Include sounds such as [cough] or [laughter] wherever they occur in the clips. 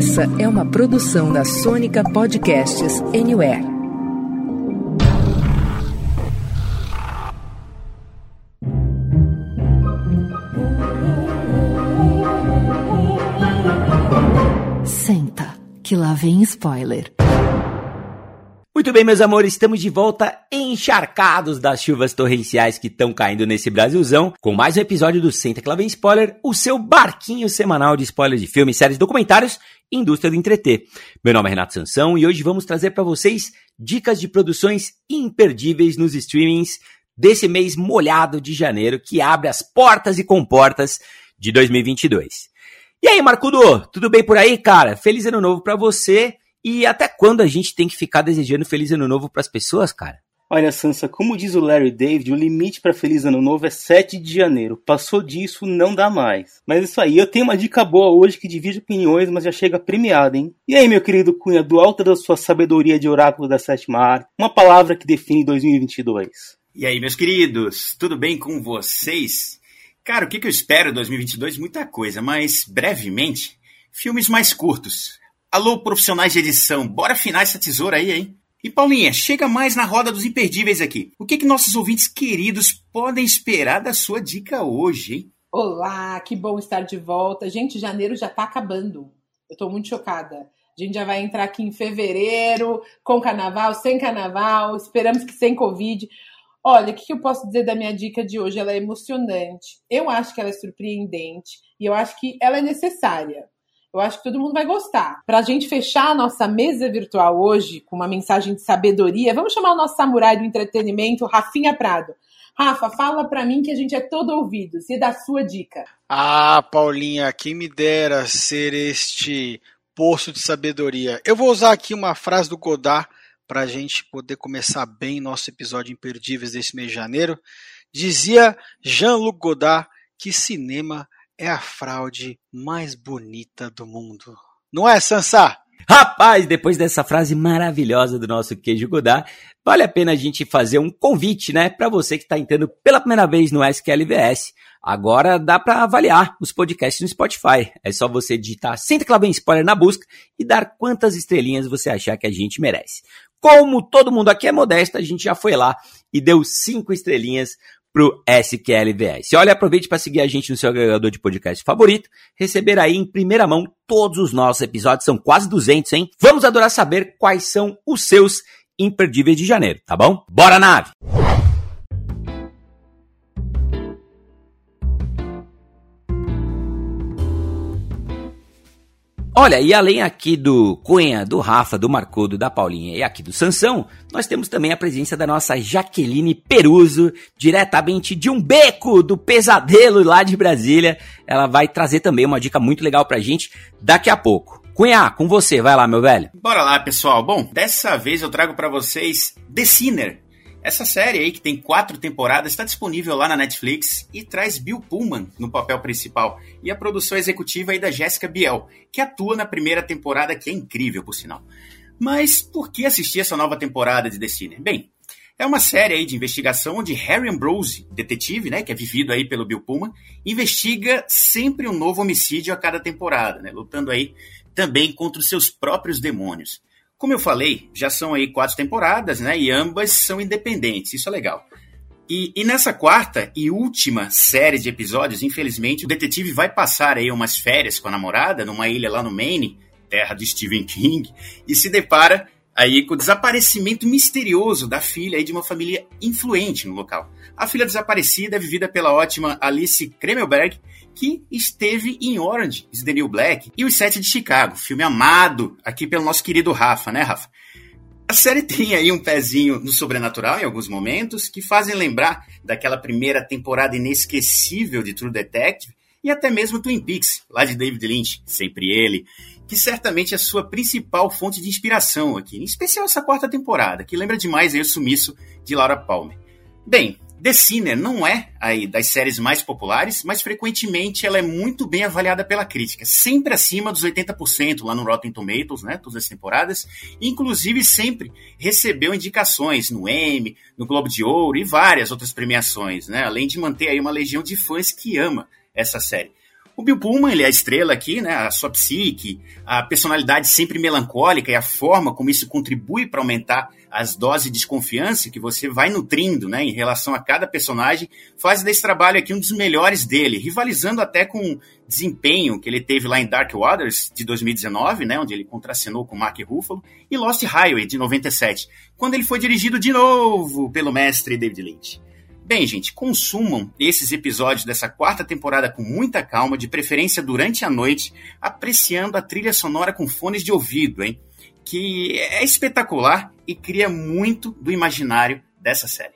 Essa é uma produção da Sônica Podcasts Anywhere. Senta, que lá vem spoiler. Muito bem, meus amores, estamos de volta encharcados das chuvas torrenciais que estão caindo nesse Brasilzão, com mais um episódio do Senta Clavem Spoiler, o seu barquinho semanal de spoilers de filmes, séries, documentários indústria do entreter. Meu nome é Renato Sansão e hoje vamos trazer para vocês dicas de produções imperdíveis nos streamings desse mês molhado de janeiro que abre as portas e comportas de 2022. E aí, Marcudo, tudo bem por aí, cara? Feliz ano novo para você e até quando a gente tem que ficar desejando Feliz Ano Novo para as pessoas, cara? Olha, Sansa, como diz o Larry David, o limite para Feliz Ano Novo é 7 de janeiro. Passou disso, não dá mais. Mas isso aí, eu tenho uma dica boa hoje que divide opiniões, mas já chega premiada, hein? E aí, meu querido Cunha, do alto da sua sabedoria de oráculo da sétima arte, uma palavra que define 2022. E aí, meus queridos, tudo bem com vocês? Cara, o que, que eu espero 2022? Muita coisa, mas brevemente, filmes mais curtos Alô, profissionais de edição, bora afinar essa tesoura aí, hein? E Paulinha, chega mais na roda dos imperdíveis aqui. O que, que nossos ouvintes queridos podem esperar da sua dica hoje, hein? Olá, que bom estar de volta. Gente, janeiro já tá acabando. Eu tô muito chocada. A gente já vai entrar aqui em fevereiro, com carnaval, sem carnaval, esperamos que sem Covid. Olha, o que eu posso dizer da minha dica de hoje? Ela é emocionante, eu acho que ela é surpreendente e eu acho que ela é necessária. Eu acho que todo mundo vai gostar. Para a gente fechar a nossa mesa virtual hoje com uma mensagem de sabedoria, vamos chamar o nosso samurai do entretenimento, Rafinha Prado. Rafa, fala para mim que a gente é todo ouvido. Se dá sua dica. Ah, Paulinha, quem me dera ser este poço de sabedoria. Eu vou usar aqui uma frase do Godard para a gente poder começar bem nosso episódio Imperdíveis desse mês de janeiro. Dizia Jean-Luc Godard que cinema é a fraude mais bonita do mundo. Não é, Sansa? Rapaz, depois dessa frase maravilhosa do nosso queijo Godard, vale a pena a gente fazer um convite, né, para você que está entrando pela primeira vez no SQLVS. Agora dá para avaliar os podcasts no Spotify. É só você digitar Senta Clabem Spoiler na busca e dar quantas estrelinhas você achar que a gente merece. Como todo mundo aqui é modesto, a gente já foi lá e deu cinco estrelinhas pro SQLVS. Olha, aproveite para seguir a gente no seu agregador de podcast favorito, receber aí em primeira mão todos os nossos episódios, são quase 200, hein? Vamos adorar saber quais são os seus imperdíveis de janeiro, tá bom? Bora nave! Olha, e além aqui do Cunha, do Rafa, do Marcudo, da Paulinha e aqui do Sansão, nós temos também a presença da nossa Jaqueline Peruso, diretamente de um beco do pesadelo lá de Brasília. Ela vai trazer também uma dica muito legal pra gente daqui a pouco. Cunha, com você, vai lá, meu velho. Bora lá, pessoal. Bom, dessa vez eu trago para vocês The Sinner, essa série aí, que tem quatro temporadas, está disponível lá na Netflix e traz Bill Pullman no papel principal e a produção executiva aí da Jessica Biel, que atua na primeira temporada, que é incrível, por sinal. Mas por que assistir essa nova temporada de The? Bem, é uma série aí de investigação onde Harry Ambrose, detetive, né, que é vivido aí pelo Bill Pullman, investiga sempre um novo homicídio a cada temporada, né, lutando aí também contra os seus próprios demônios. Como eu falei, já são aí quatro temporadas, né? E ambas são independentes, isso é legal. E, e, nessa quarta e última série de episódios, infelizmente, o detetive vai passar aí umas férias com a namorada numa ilha lá no Maine, terra de Stephen King, e se depara aí com o desaparecimento misterioso da filha aí de uma família influente no local. A filha desaparecida é vivida pela ótima Alice Kremelberg, que esteve em Orange is the New Black e Os Sete de Chicago, filme amado aqui pelo nosso querido Rafa, né, Rafa? A série tem aí um pezinho no sobrenatural em alguns momentos que fazem lembrar daquela primeira temporada inesquecível de True Detective e até mesmo Twin Peaks, lá de David Lynch, sempre ele, que certamente é a sua principal fonte de inspiração aqui, em especial essa quarta temporada, que lembra demais aí o sumiço de Laura Palmer. Bem, The Sinner não é aí das séries mais populares, mas frequentemente ela é muito bem avaliada pela crítica, sempre acima dos 80% lá no Rotten Tomatoes, né, todas as temporadas, inclusive sempre recebeu indicações no Emmy, no Globo de Ouro e várias outras premiações, né, além de manter aí uma legião de fãs que ama essa série. O Bill Pullman, ele é a estrela aqui, né? A sua psique, a personalidade sempre melancólica e a forma como isso contribui para aumentar as doses de desconfiança que você vai nutrindo, né, em relação a cada personagem, faz desse trabalho aqui um dos melhores dele, rivalizando até com o desempenho que ele teve lá em Dark Waters de 2019, né, onde ele contracenou com Mark Ruffalo, e Lost Highway de 97, quando ele foi dirigido de novo pelo mestre David Lynch. Bem, gente, consumam esses episódios dessa quarta temporada com muita calma, de preferência durante a noite, apreciando a trilha sonora com fones de ouvido, hein? Que é espetacular e cria muito do imaginário dessa série.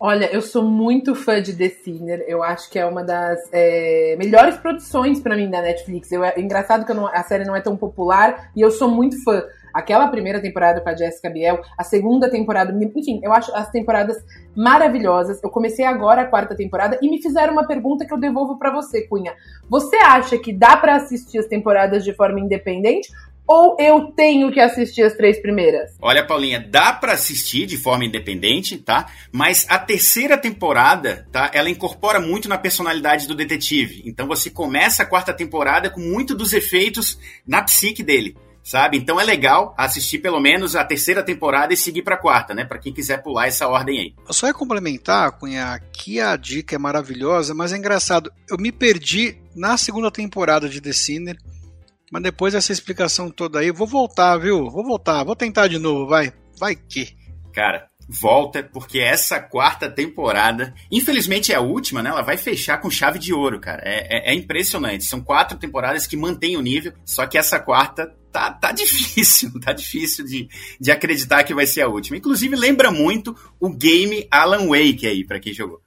Olha, eu sou muito fã de The Sinner. Eu acho que é uma das é, melhores produções para mim da Netflix. Eu, é engraçado que não, a série não é tão popular e eu sou muito fã. Aquela primeira temporada com a Jessica Biel, a segunda temporada, enfim, eu acho as temporadas maravilhosas. Eu comecei agora a quarta temporada e me fizeram uma pergunta que eu devolvo para você, Cunha. Você acha que dá para assistir as temporadas de forma independente ou eu tenho que assistir as três primeiras? Olha, Paulinha, dá para assistir de forma independente, tá? Mas a terceira temporada, tá? Ela incorpora muito na personalidade do detetive. Então você começa a quarta temporada com muito dos efeitos na psique dele. Sabe? Então é legal assistir pelo menos a terceira temporada e seguir para a quarta, né? Para quem quiser pular essa ordem aí. Eu só ia complementar, Cunha, que a dica é maravilhosa, mas é engraçado. Eu me perdi na segunda temporada de The Sinner mas depois dessa explicação toda aí, vou voltar, viu? Vou voltar, vou tentar de novo, vai. Vai que. Cara, volta, porque essa quarta temporada, infelizmente é a última, né? Ela vai fechar com chave de ouro, cara. É, é, é impressionante. São quatro temporadas que mantêm o nível, só que essa quarta tá, tá [laughs] difícil, tá difícil de, de acreditar que vai ser a última. Inclusive, lembra muito o game Alan Wake aí, para quem jogou.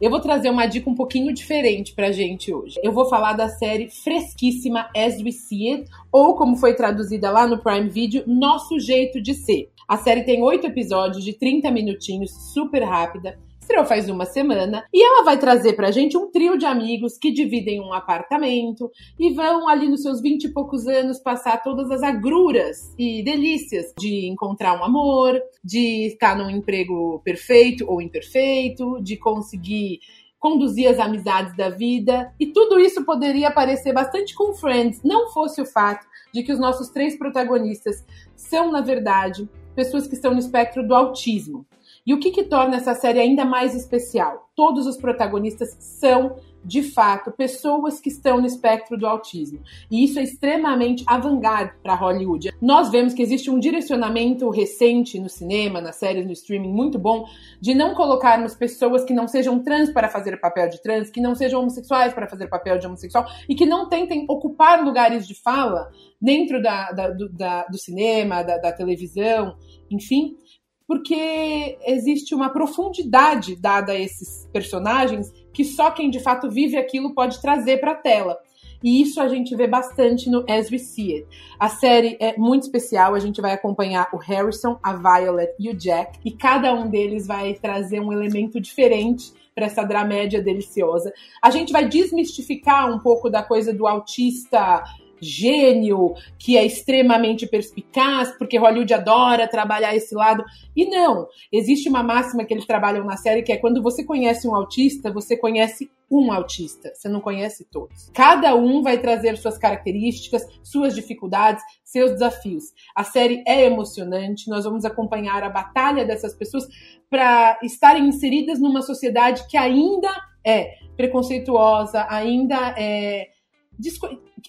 Eu vou trazer uma dica um pouquinho diferente pra gente hoje. Eu vou falar da série fresquíssima As We See It, ou como foi traduzida lá no Prime Video, Nosso Jeito de Ser. A série tem oito episódios de 30 minutinhos, super rápida. Estreou faz uma semana, e ela vai trazer pra gente um trio de amigos que dividem um apartamento e vão ali nos seus vinte e poucos anos passar todas as agruras e delícias de encontrar um amor, de estar num emprego perfeito ou imperfeito, de conseguir conduzir as amizades da vida, e tudo isso poderia parecer bastante com Friends, não fosse o fato de que os nossos três protagonistas são, na verdade, pessoas que estão no espectro do autismo. E o que, que torna essa série ainda mais especial? Todos os protagonistas são de fato, pessoas que estão no espectro do autismo. E isso é extremamente avant-garde para Hollywood. Nós vemos que existe um direcionamento recente no cinema, nas séries, no streaming, muito bom, de não colocarmos pessoas que não sejam trans para fazer papel de trans, que não sejam homossexuais para fazer papel de homossexual, e que não tentem ocupar lugares de fala dentro da, da, do, da, do, cinema, da, da televisão, enfim, porque existe uma profundidade dada a esses personagens que só quem de fato vive aquilo pode trazer para a tela. E isso a gente vê bastante no As We See It. A série é muito especial, a gente vai acompanhar o Harrison, a Violet e o Jack, e cada um deles vai trazer um elemento diferente para essa dramédia deliciosa. A gente vai desmistificar um pouco da coisa do autista gênio, que é extremamente perspicaz, porque Hollywood adora trabalhar esse lado. E não, existe uma máxima que eles trabalham na série que é quando você conhece um autista, você conhece um autista, você não conhece todos. Cada um vai trazer suas características, suas dificuldades, seus desafios. A série é emocionante, nós vamos acompanhar a batalha dessas pessoas para estarem inseridas numa sociedade que ainda é preconceituosa, ainda é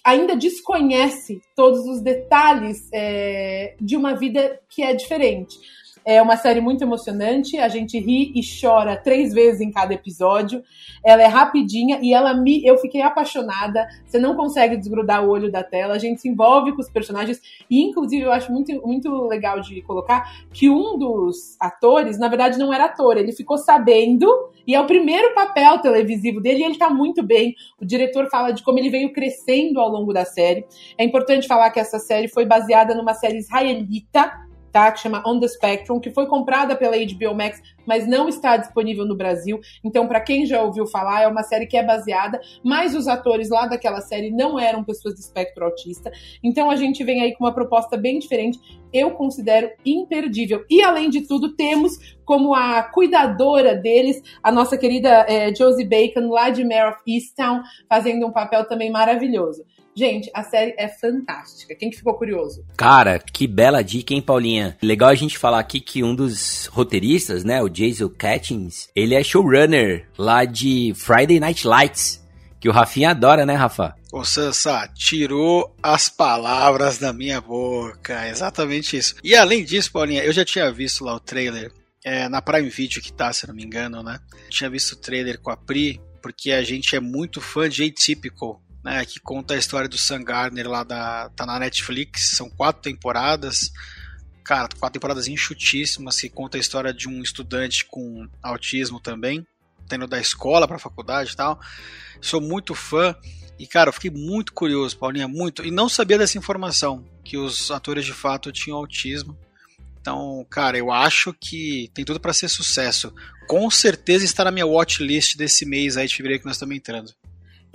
ainda desconhece todos os detalhes é, de uma vida que é diferente. É uma série muito emocionante, a gente ri e chora três vezes em cada episódio. Ela é rapidinha e ela me. Eu fiquei apaixonada. Você não consegue desgrudar o olho da tela, a gente se envolve com os personagens. E, inclusive, eu acho muito, muito legal de colocar que um dos atores, na verdade, não era ator, ele ficou sabendo, e é o primeiro papel televisivo dele, e ele tá muito bem. O diretor fala de como ele veio crescendo ao longo da série. É importante falar que essa série foi baseada numa série israelita tá? Que chama On the Spectrum, que foi comprada pela HBO Max mas não está disponível no Brasil. Então, para quem já ouviu falar, é uma série que é baseada, mas os atores lá daquela série não eram pessoas de espectro autista. Então, a gente vem aí com uma proposta bem diferente. Eu considero imperdível. E, além de tudo, temos como a cuidadora deles a nossa querida é, Josie Bacon, lá de Mare of Easttown, fazendo um papel também maravilhoso. Gente, a série é fantástica. Quem que ficou curioso? Cara, que bela dica, hein, Paulinha? Legal a gente falar aqui que um dos roteiristas, né, o Jason Catchings, ele é showrunner lá de Friday Night Lights, que o Rafinha adora, né, Rafa? Ô Sansa, tirou as palavras da minha boca. Exatamente isso. E além disso, Paulinha, eu já tinha visto lá o trailer é, na Prime Video que tá, se não me engano, né? Eu tinha visto o trailer com a Pri, porque a gente é muito fã de Atypical, né, que conta a história do Sam Gardner lá da tá na Netflix, são quatro temporadas. Cara, quatro temporadas enxutíssimas que conta a história de um estudante com autismo também, tendo da escola para faculdade e tal. Sou muito fã e cara, eu fiquei muito curioso, Paulinha, muito, e não sabia dessa informação que os atores de fato tinham autismo. Então, cara, eu acho que tem tudo para ser sucesso. Com certeza está na minha watchlist desse mês aí de fevereiro que nós estamos entrando.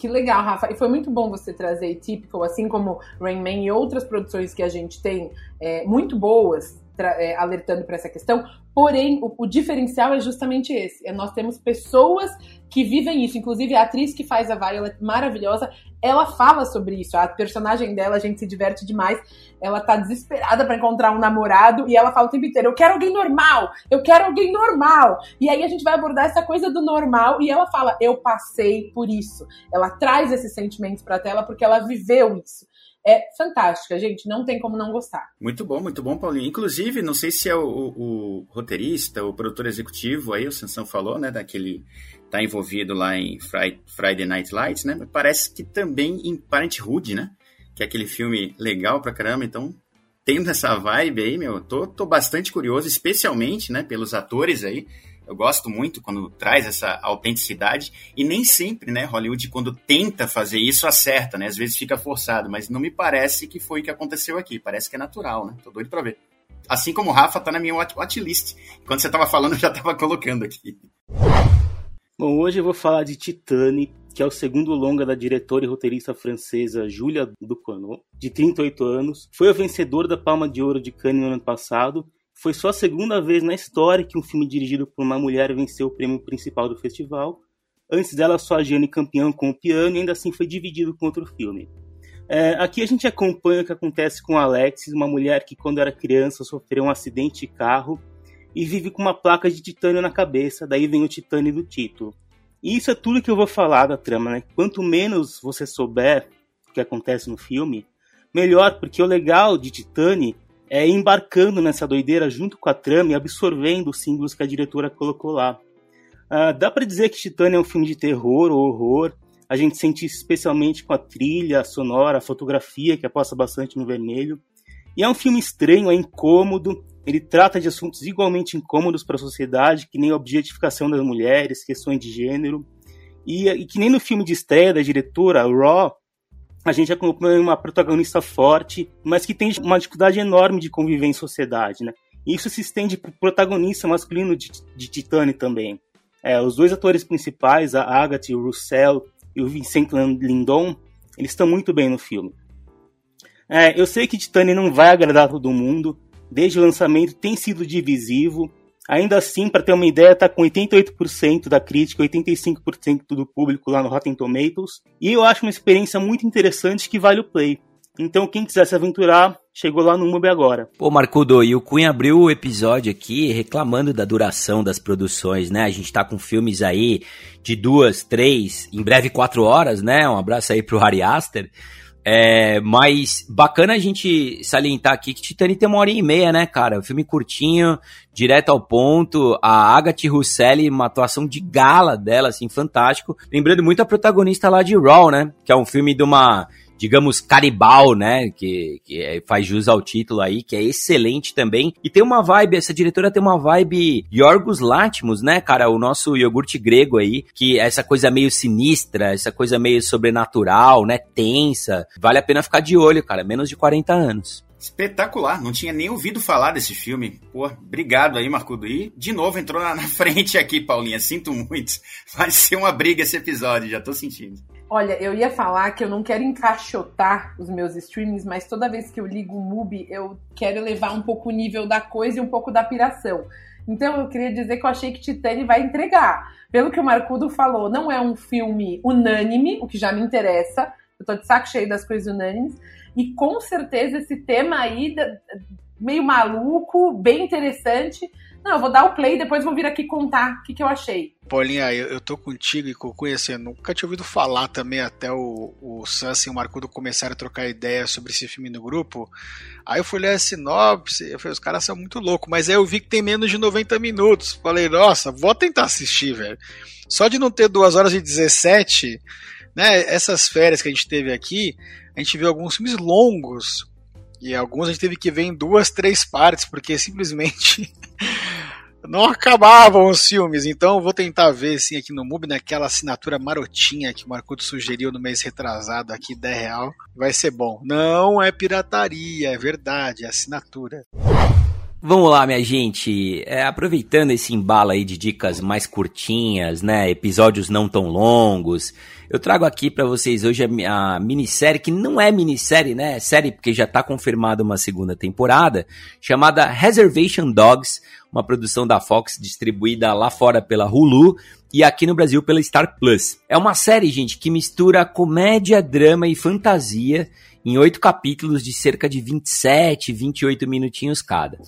Que legal, Rafa. E foi muito bom você trazer Typical, assim como Rain Man e outras produções que a gente tem é, muito boas, é, alertando para essa questão. Porém, o, o, diferencial é justamente esse. É, nós temos pessoas que vivem isso. Inclusive, a atriz que faz a Violet, maravilhosa, ela fala sobre isso. A personagem dela, a gente se diverte demais. Ela tá desesperada para encontrar um namorado e ela fala o tempo inteiro: Eu quero alguém normal, eu quero alguém normal. E aí a gente vai abordar essa coisa do normal e ela fala: Eu passei por isso. Ela traz esses sentimentos pra tela porque ela viveu isso é fantástica, gente. Não tem como não gostar. Muito bom, muito bom, Paulinho. Inclusive, não sei se é o, o, o roteirista, o produtor executivo, aí o Sansão falou, né, daquele tá envolvido lá em Friday Night Lights, né? Parece que também em Parenthood, né? Que é aquele filme legal pra caramba, então tendo essa vibe aí, meu, tô, tô bastante curioso, especialmente, né, pelos atores aí. Eu gosto muito quando traz essa autenticidade e nem sempre, né, Hollywood quando tenta fazer isso acerta, né? Às vezes fica forçado, mas não me parece que foi o que aconteceu aqui. Parece que é natural, né? Tô doido pra ver. Assim como o Rafa tá na minha watchlist. Quando você tava falando, eu já tava colocando aqui. Bom, hoje eu vou falar de Titane, que é o segundo longa da diretora e roteirista francesa Julia Ducournau, de 38 anos. Foi a vencedora da Palma de Ouro de Cannes no ano passado foi só a segunda vez na história que um filme dirigido por uma mulher venceu o prêmio principal do festival. Antes dela, só a Jane campeão com o piano e ainda assim foi dividido com outro filme. É, aqui a gente acompanha o que acontece com Alexis, uma mulher que quando era criança sofreu um acidente de carro e vive com uma placa de titânio na cabeça, daí vem o titânio do título. E isso é tudo que eu vou falar da trama, né? Quanto menos você souber o que acontece no filme, melhor, porque o legal de Titane é, embarcando nessa doideira junto com a trama e absorvendo os símbolos que a diretora colocou lá. Uh, dá para dizer que Titânia é um filme de terror ou horror. A gente sente isso especialmente com a trilha a sonora, a fotografia, que aposta bastante no vermelho. E é um filme estranho, é incômodo. Ele trata de assuntos igualmente incômodos para a sociedade, que nem a objetificação das mulheres, questões de gênero. E, e que nem no filme de estreia da diretora, Raw, a gente acompanha uma protagonista forte, mas que tem uma dificuldade enorme de conviver em sociedade, né? E isso se estende para o protagonista masculino de, de Titane também. É, os dois atores principais, a Agatha Russell e o Vincent Lindon, eles estão muito bem no filme. É, eu sei que Titane não vai agradar todo mundo, desde o lançamento tem sido divisivo, Ainda assim, para ter uma ideia, está com 88% da crítica, 85% do público lá no Rotten Tomatoes. E eu acho uma experiência muito interessante que vale o play. Então, quem quiser se aventurar, chegou lá no MUBI agora. Pô, Marcudo, e o Cunha abriu o episódio aqui reclamando da duração das produções, né? A gente tá com filmes aí de duas, três, em breve quatro horas, né? Um abraço aí pro Harry Aster. É, mas bacana a gente salientar aqui que Titanic tem uma hora e meia, né, cara? Um filme curtinho, direto ao ponto. A Agatha Russelli, uma atuação de gala dela, assim, fantástico. Lembrando muito a protagonista lá de Raw, né? Que é um filme de uma digamos, caribal, né? Que, que é, faz jus ao título aí, que é excelente também. E tem uma vibe, essa diretora tem uma vibe Yorgos Látimos, né, cara? O nosso iogurte grego aí, que é essa coisa meio sinistra, essa coisa meio sobrenatural, né? Tensa. Vale a pena ficar de olho, cara. Menos de 40 anos. Espetacular, não tinha nem ouvido falar desse filme. Pô, obrigado aí, Marcudo. E de novo entrou na frente aqui, Paulinha. Sinto muito. Vai ser uma briga esse episódio, já tô sentindo. Olha, eu ia falar que eu não quero encaixotar os meus streamings, mas toda vez que eu ligo o MUBI, eu quero elevar um pouco o nível da coisa e um pouco da piração. Então eu queria dizer que eu achei que Titane vai entregar. Pelo que o Marcudo falou, não é um filme unânime, o que já me interessa. Eu tô de saco cheio das coisas unânimes. E com certeza esse tema aí, meio maluco, bem interessante. Não, eu vou dar o play e depois vou vir aqui contar o que, que eu achei. Paulinha, eu, eu tô contigo e conhecendo. Assim, nunca tinha ouvido falar também até o, o Sansa e o Marcudo começaram a trocar ideia sobre esse filme no grupo. Aí eu fui ler a sinopse, eu falei, os caras são muito loucos, mas aí eu vi que tem menos de 90 minutos. Falei, nossa, vou tentar assistir, velho. Só de não ter 2 horas e 17, né? Essas férias que a gente teve aqui, a gente viu alguns filmes longos. E alguns a gente teve que ver em duas, três partes, porque simplesmente [laughs] não acabavam os filmes. Então vou tentar ver assim aqui no MUBI, naquela assinatura marotinha que o Marcuto sugeriu no mês retrasado aqui, 10 real. Vai ser bom. Não é pirataria, é verdade, é assinatura. Vamos lá, minha gente. É, aproveitando esse embalo aí de dicas mais curtinhas, né? Episódios não tão longos. Eu trago aqui para vocês hoje a, a, minissérie, que não é minissérie, né? É série porque já está confirmada uma segunda temporada, chamada Reservation Dogs, uma produção da Fox distribuída lá fora pela Hulu e aqui no Brasil pela Star Plus. É uma série, gente, que mistura comédia, drama e fantasia em oito capítulos de cerca de 27, 28 minutinhos cada.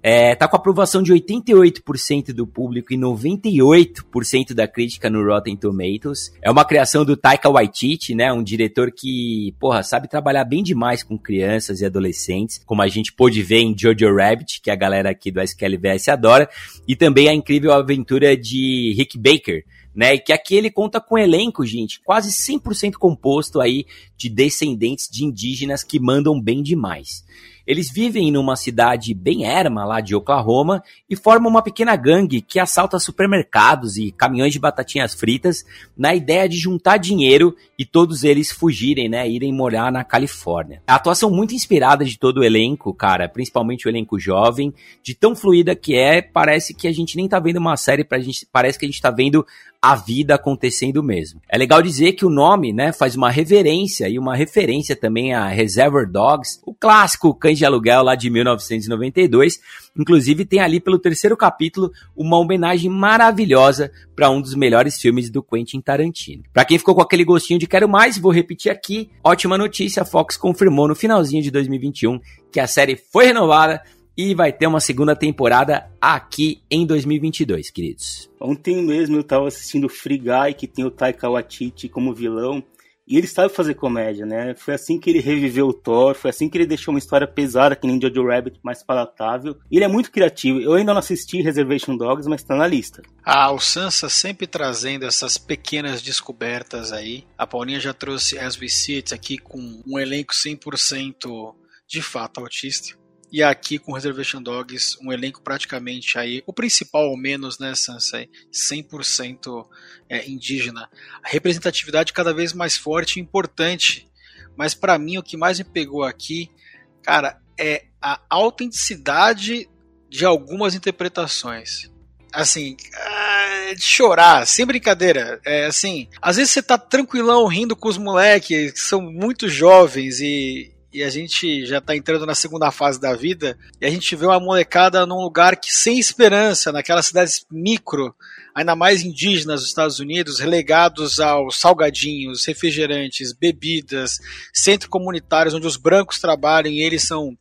É, tá com aprovação de 88% do público e 98% da crítica no Rotten Tomatoes. É uma criação do Taika Waititi, né? Um diretor que, porra, sabe trabalhar bem demais com crianças e adolescentes, como a gente pôde ver em Jojo Rabbit, que a galera aqui do SQLVS adora, e também a incrível aventura de Rick Baker, né? E que aqui ele conta com um elenco, gente, quase 100% composto aí de descendentes de indígenas que mandam bem demais. Eles vivem numa cidade bem erma lá de Oklahoma e formam uma pequena gangue que assalta supermercados e caminhões de batatinhas fritas na ideia de juntar dinheiro e todos eles fugirem, né, irem morar na Califórnia. A atuação muito inspirada de todo o elenco, cara, principalmente o elenco jovem, de tão fluida que é, parece que a gente nem tá vendo uma série, pra gente, parece que a gente tá vendo a vida acontecendo mesmo. É legal dizer que o nome, né, faz uma reverência e uma referência também a Reservoir Dogs, o clássico cães de aluguel lá de 1992. Inclusive tem ali pelo terceiro capítulo uma homenagem maravilhosa para um dos melhores filmes do Quentin Tarantino. Para quem ficou com aquele gostinho de quero mais, vou repetir aqui. Ótima notícia, a Fox confirmou no finalzinho de 2021 que a série foi renovada e vai ter uma segunda temporada aqui em 2022, queridos. Ontem mesmo eu tava assistindo Free Guy, que tem o Taika Waititi como vilão, e ele sabe fazer comédia, né? Foi assim que ele reviveu o Thor, foi assim que ele deixou uma história pesada, que nem Jojo Rabbit, mais palatável. E ele é muito criativo. Eu ainda não assisti Reservation Dogs, mas tá na lista. Ah, o Sansa sempre trazendo essas pequenas descobertas aí. A Paulinha já trouxe As We See It aqui com um elenco 100% de fato autista. E aqui com Reservation Dogs, um elenco praticamente aí, o principal ao menos, né, Sansei, 100% é, indígena. A representatividade cada vez mais forte e importante. Mas para mim o que mais me pegou aqui, cara, é a autenticidade de algumas interpretações. Assim, é de chorar, sem brincadeira. É assim, às vezes você tá tranquilão rindo com os moleques que são muito jovens e, e a gente já está entrando na segunda fase da vida, e a gente vê uma molecada num lugar que sem esperança, naquelas cidades micro, ainda mais indígenas dos Estados Unidos, relegados aos salgadinhos, refrigerantes, bebidas, centros comunitários onde os brancos trabalham e eles são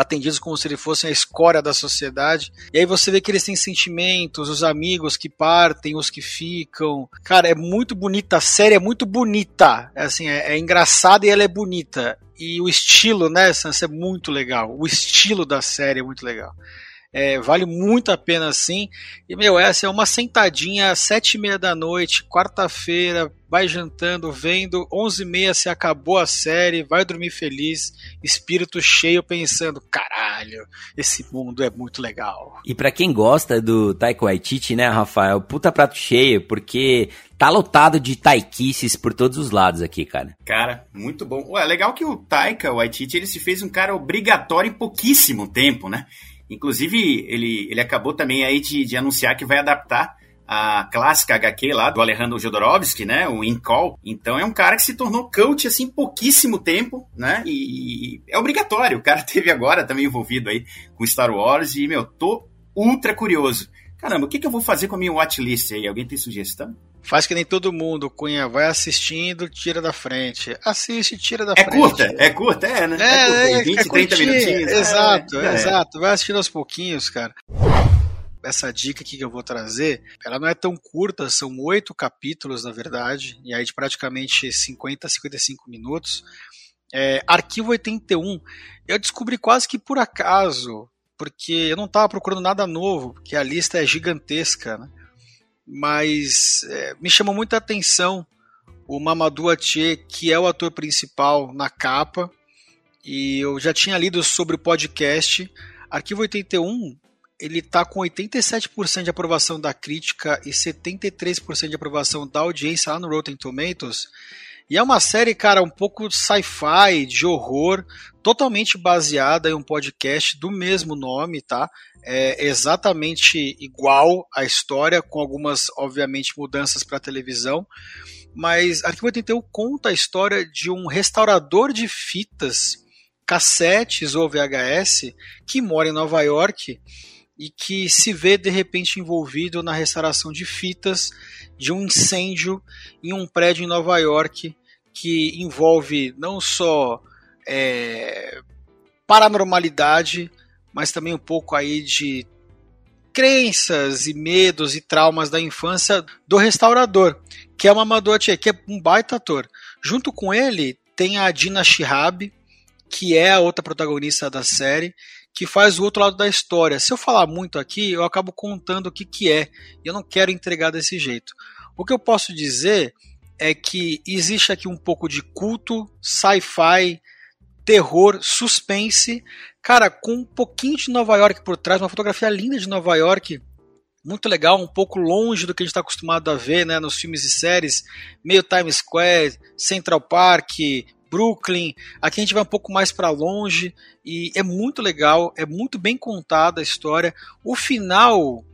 atendidos como se eles fossem a escória da sociedade. E aí você vê que eles têm sentimentos, os amigos que partem, os que ficam. Cara, é muito bonita, a série é muito bonita. É assim, é, é engraçada e ela é bonita. E o estilo, né, Sansa, é muito legal. O estilo da série é muito legal. É, vale muito a pena sim. E, meu, essa é uma sentadinha, sete e meia da noite, quarta-feira, vai jantando, vendo, onze e meia se acabou a série, vai dormir feliz, espírito cheio, pensando, caralho, esse mundo é muito legal. E para quem gosta do Taika Waititi, né, Rafael, puta prato cheio, porque tá lotado de taikices por todos os lados aqui, cara. Cara, muito bom. Ué, legal que o Taika Waititi, ele se fez um cara obrigatório em pouquíssimo tempo, né? Inclusive, ele, ele acabou também aí de, de anunciar que vai adaptar a clássica HQ lá do Alejandro Jodorowsky, né, o In Call. Então é um cara que se tornou coach assim pouquíssimo tempo, né? E é obrigatório. O cara [laughs] teve agora também envolvido aí com Star Wars e meu, tô ultra curioso. Caramba, o que, que eu vou fazer com a minha watchlist aí? Alguém tem sugestão? Faz que nem todo mundo, Cunha, vai assistindo, tira da frente. Assiste, tira da é frente. É curta, é curta, é, né? É, é, curta, 20, é 30 minutinhos. Exato, é, exato. Vai assistindo aos pouquinhos, cara essa dica aqui que eu vou trazer, ela não é tão curta, são oito capítulos, na verdade, e aí de praticamente 50 a 55 minutos. É, Arquivo 81, eu descobri quase que por acaso, porque eu não estava procurando nada novo, porque a lista é gigantesca, né? mas é, me chamou muita atenção o Mamadou Atie, que é o ator principal na capa, e eu já tinha lido sobre o podcast. Arquivo 81 ele tá com 87% de aprovação da crítica e 73% de aprovação da audiência lá no Rotten Tomatoes. E é uma série, cara, um pouco sci-fi, de horror, totalmente baseada em um podcast do mesmo nome, tá? É exatamente igual a história, com algumas, obviamente, mudanças para televisão. Mas Arquivo 81 conta a história de um restaurador de fitas, cassetes ou VHS, que mora em Nova York e que se vê de repente envolvido na restauração de fitas de um incêndio em um prédio em Nova York que envolve não só é, paranormalidade, mas também um pouco aí de crenças e medos e traumas da infância do restaurador, que é uma Mamadou que é um baita ator. Junto com ele tem a Dina Shihab, que é a outra protagonista da série, que faz o outro lado da história. Se eu falar muito aqui, eu acabo contando o que, que é, e eu não quero entregar desse jeito. O que eu posso dizer é que existe aqui um pouco de culto, sci-fi, terror, suspense, cara, com um pouquinho de Nova York por trás, uma fotografia linda de Nova York, muito legal, um pouco longe do que a gente está acostumado a ver né, nos filmes e séries, meio Times Square, Central Park, Brooklyn. Aqui a gente vai um pouco mais para longe e é muito legal, é muito bem contada a história. O final,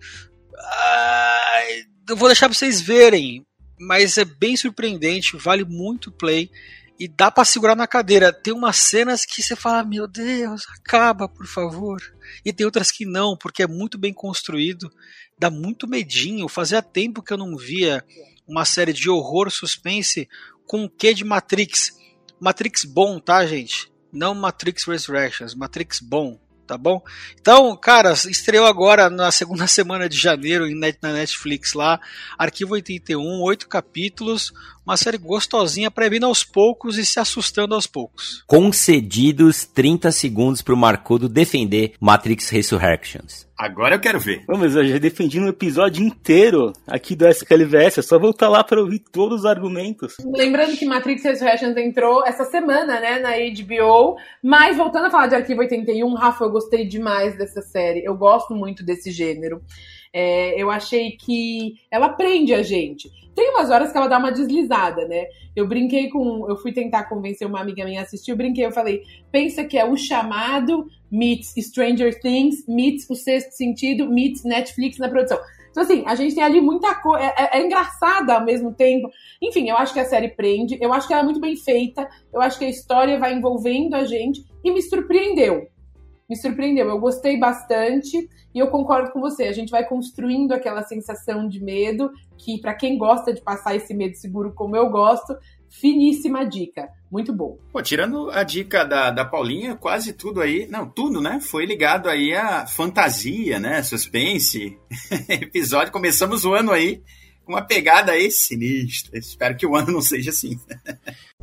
eu vou deixar para vocês verem, mas é bem surpreendente, vale muito play e dá para segurar na cadeira. Tem umas cenas que você fala, meu Deus, acaba, por favor. E tem outras que não, porque é muito bem construído, dá muito medinho. Fazia tempo que eu não via uma série de horror suspense com o que de Matrix. Matrix bom, tá, gente? Não Matrix Resurrections, Matrix bom, tá bom? Então, cara, estreou agora na segunda [laughs] semana de janeiro na Netflix lá, Arquivo 81, oito capítulos, uma série gostosinha para vir aos poucos e se assustando aos poucos. Concedidos 30 segundos pro Marcudo defender Matrix Resurrections. Agora eu quero ver. Vamos, eu já defendi um episódio inteiro aqui do SKLVS. É só voltar lá para ouvir todos os argumentos. Lembrando que Matrix Resurrections entrou essa semana, né, na HBO. Mas voltando a falar de Arquivo 81, Rafa, eu gostei demais dessa série. Eu gosto muito desse gênero. É, eu achei que ela prende a gente. Tem umas horas que ela dá uma deslizada, né? Eu brinquei com. Eu fui tentar convencer uma amiga minha a assistir, eu brinquei, eu falei: pensa que é o chamado meets Stranger Things, meets o sexto sentido, meets Netflix na produção. Então, assim, a gente tem ali muita coisa. É, é, é, engraçada ao mesmo tempo. Enfim, eu acho que a série prende, eu acho que ela é muito bem feita, eu acho que a história vai envolvendo a gente e me surpreendeu me surpreendeu. Eu gostei bastante e eu concordo com você. A gente vai construindo aquela sensação de medo que, para quem gosta de passar esse medo seguro como eu gosto, finíssima dica. Muito bom. Pô, tirando a dica da, da Paulinha, quase tudo aí, não, tudo, né? Foi ligado aí a fantasia, né? Suspense. [laughs] Episódio, começamos o ano aí com uma pegada aí sinistra. Espero que o ano não seja assim. [laughs]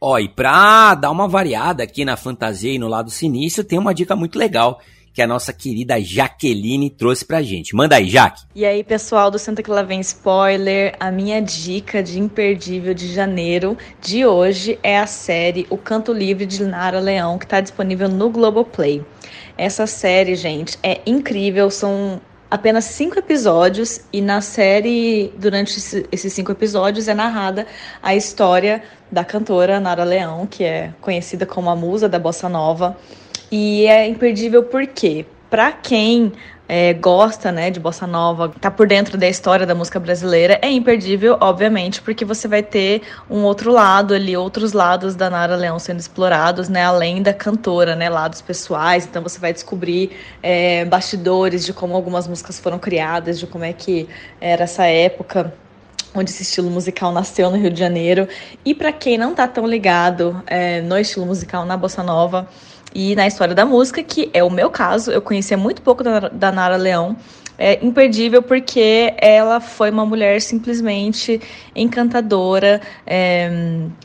Ó, e pra dar uma variada aqui na fantasia e no lado sinistro, tem uma dica muito legal, que a nossa querida Jaqueline trouxe pra gente. Manda aí, Jaque. E aí, pessoal do Santa Que Lá Vem Spoiler, a minha dica de imperdível de janeiro de hoje é a série O Canto Livre de Nara Leão, que está disponível no Globoplay. Essa série, gente, é incrível, são apenas cinco episódios e na série, durante esses cinco episódios, é narrada a história da cantora Nara Leão, que é conhecida como a musa da bossa nova. E é imperdível porque, para quem é, gosta né, de bossa nova, tá por dentro da história da música brasileira, é imperdível, obviamente, porque você vai ter um outro lado ali, outros lados da Nara Leão sendo explorados, né, além da cantora, né, lados pessoais. Então você vai descobrir é, bastidores de como algumas músicas foram criadas, de como é que era essa época onde esse estilo musical nasceu no Rio de Janeiro. E para quem não tá tão ligado é, no estilo musical na bossa nova, e na história da música, que é o meu caso, eu conhecia muito pouco da, da Nara Leão, é imperdível porque ela foi uma mulher simplesmente encantadora. É,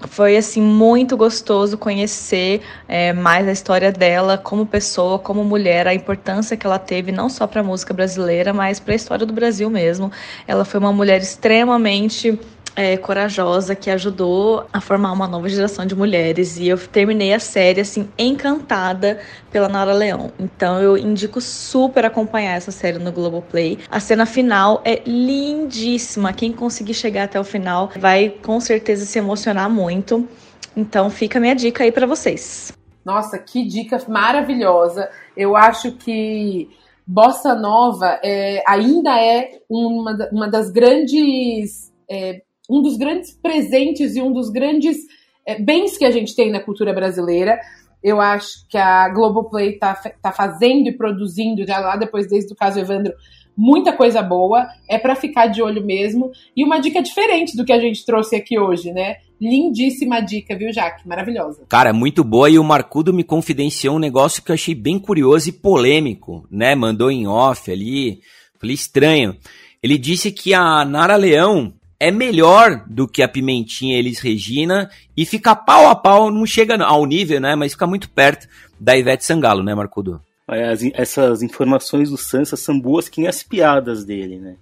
foi assim muito gostoso conhecer é, mais a história dela como pessoa, como mulher, a importância que ela teve não só para a música brasileira, mas para a história do Brasil mesmo. Ela foi uma mulher extremamente é, corajosa que ajudou a formar uma nova geração de mulheres. E eu terminei a série assim encantada pela Nara Leão. Então eu indico super acompanhar essa série no Globoplay. A cena final é lindíssima. Quem conseguir chegar até o final vai com certeza se emocionar muito. Então fica a minha dica aí para vocês. Nossa, que dica maravilhosa. Eu acho que Bossa Nova é, ainda é uma, uma das grandes é, um dos grandes presentes e um dos grandes é, bens que a gente tem na cultura brasileira. Eu acho que a Globoplay está tá fazendo e produzindo, já lá depois, desde o caso Evandro, muita coisa boa. É para ficar de olho mesmo. E uma dica diferente do que a gente trouxe aqui hoje, né? Lindíssima dica, viu, Jaque? Maravilhosa. Cara, muito boa. E o Marcudo me confidenciou um negócio que eu achei bem curioso e polêmico, né? Mandou em off ali. Falei estranho. Ele disse que a Nara Leão é melhor do que a Pimentinha Elis Regina e fica pau a pau, não chega ao nível, né? Mas fica muito perto da Ivete Sangalo, né, Marcudo? As, essas informações do Sansa são boas que nem as piadas dele, né?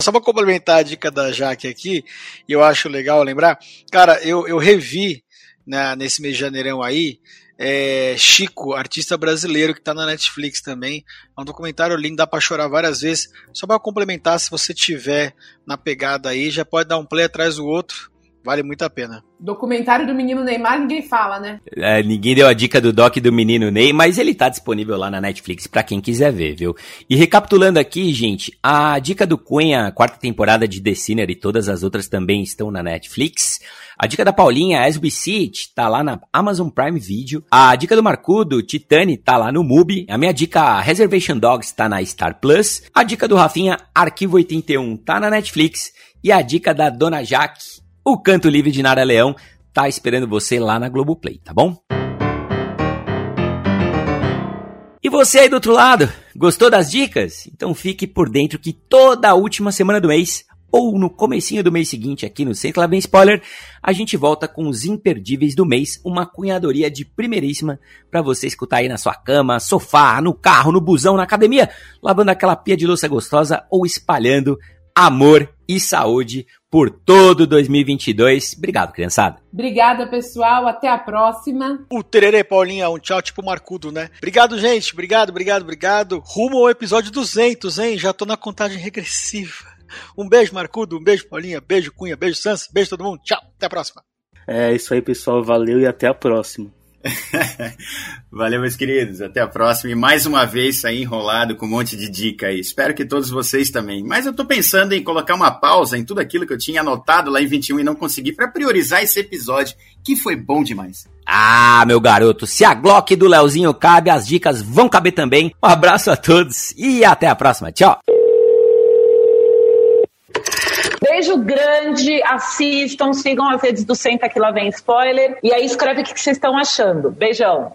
Só para complementar a dica da Jaque aqui, e eu acho legal lembrar, cara, eu, eu revi né, nesse mês de janeirão aí é, Chico, artista brasileiro que está na Netflix também. É um documentário lindo, dá para chorar várias vezes. Só para complementar, se você tiver na pegada aí, já pode dar um play atrás do outro. Vale muito a pena. Documentário do menino Neymar, ninguém fala, né? É, ninguém deu a dica do doc do menino Ney, mas ele tá disponível lá na Netflix para quem quiser ver, viu? E recapitulando aqui, gente, a dica do Cunha, quarta temporada de The Sinner e todas as outras também estão na Netflix. A dica da Paulinha, As We See It, tá lá na Amazon Prime Video. A dica do Marcudo, Titani, tá lá no MUBI. A minha dica, Reservation Dogs, tá na Star Plus. A dica do Rafinha, Arquivo 81, tá na Netflix. E a dica da Dona Jaque, o Canto Livre de Nara Leão tá esperando você lá na Globoplay, tá bom? E você aí do outro lado, gostou das dicas? Então fique por dentro que toda a última semana do mês ou no comecinho do mês seguinte aqui no Sem Bem Spoiler, a gente volta com os imperdíveis do mês, uma cunhadoria de primeiríssima para você escutar aí na sua cama, sofá, no carro, no busão, na academia, lavando aquela pia de louça gostosa ou espalhando amor e saúde por todo 2022. Obrigado, criançada. Obrigada, pessoal. Até a próxima. O Tererê, Paulinha, um tchau tipo Marcudo, né? Obrigado, gente. Obrigado, obrigado, obrigado. Rumo ao episódio 200, hein? Já tô na contagem regressiva. Um beijo, Marcudo. Um beijo, Paulinha. Beijo, Cunha. Beijo, Sans. Beijo, todo mundo. Tchau. Até a próxima. É isso aí, pessoal. Valeu e até a próxima. [laughs] Valeu, meus queridos. Até a próxima. E mais uma vez saí enrolado com um monte de dica aí. Espero que todos vocês também. Mas eu tô pensando em colocar uma pausa em tudo aquilo que eu tinha anotado lá em 21 e não consegui para priorizar esse episódio, que foi bom demais. Ah, meu garoto, se a Glock do Leozinho cabe, as dicas vão caber também. Um abraço a todos e até a próxima. Tchau. Beijo grande, assistam, sigam as redes do Senta Que Lá Vem Spoiler. E aí escreve o que vocês estão achando. Beijão.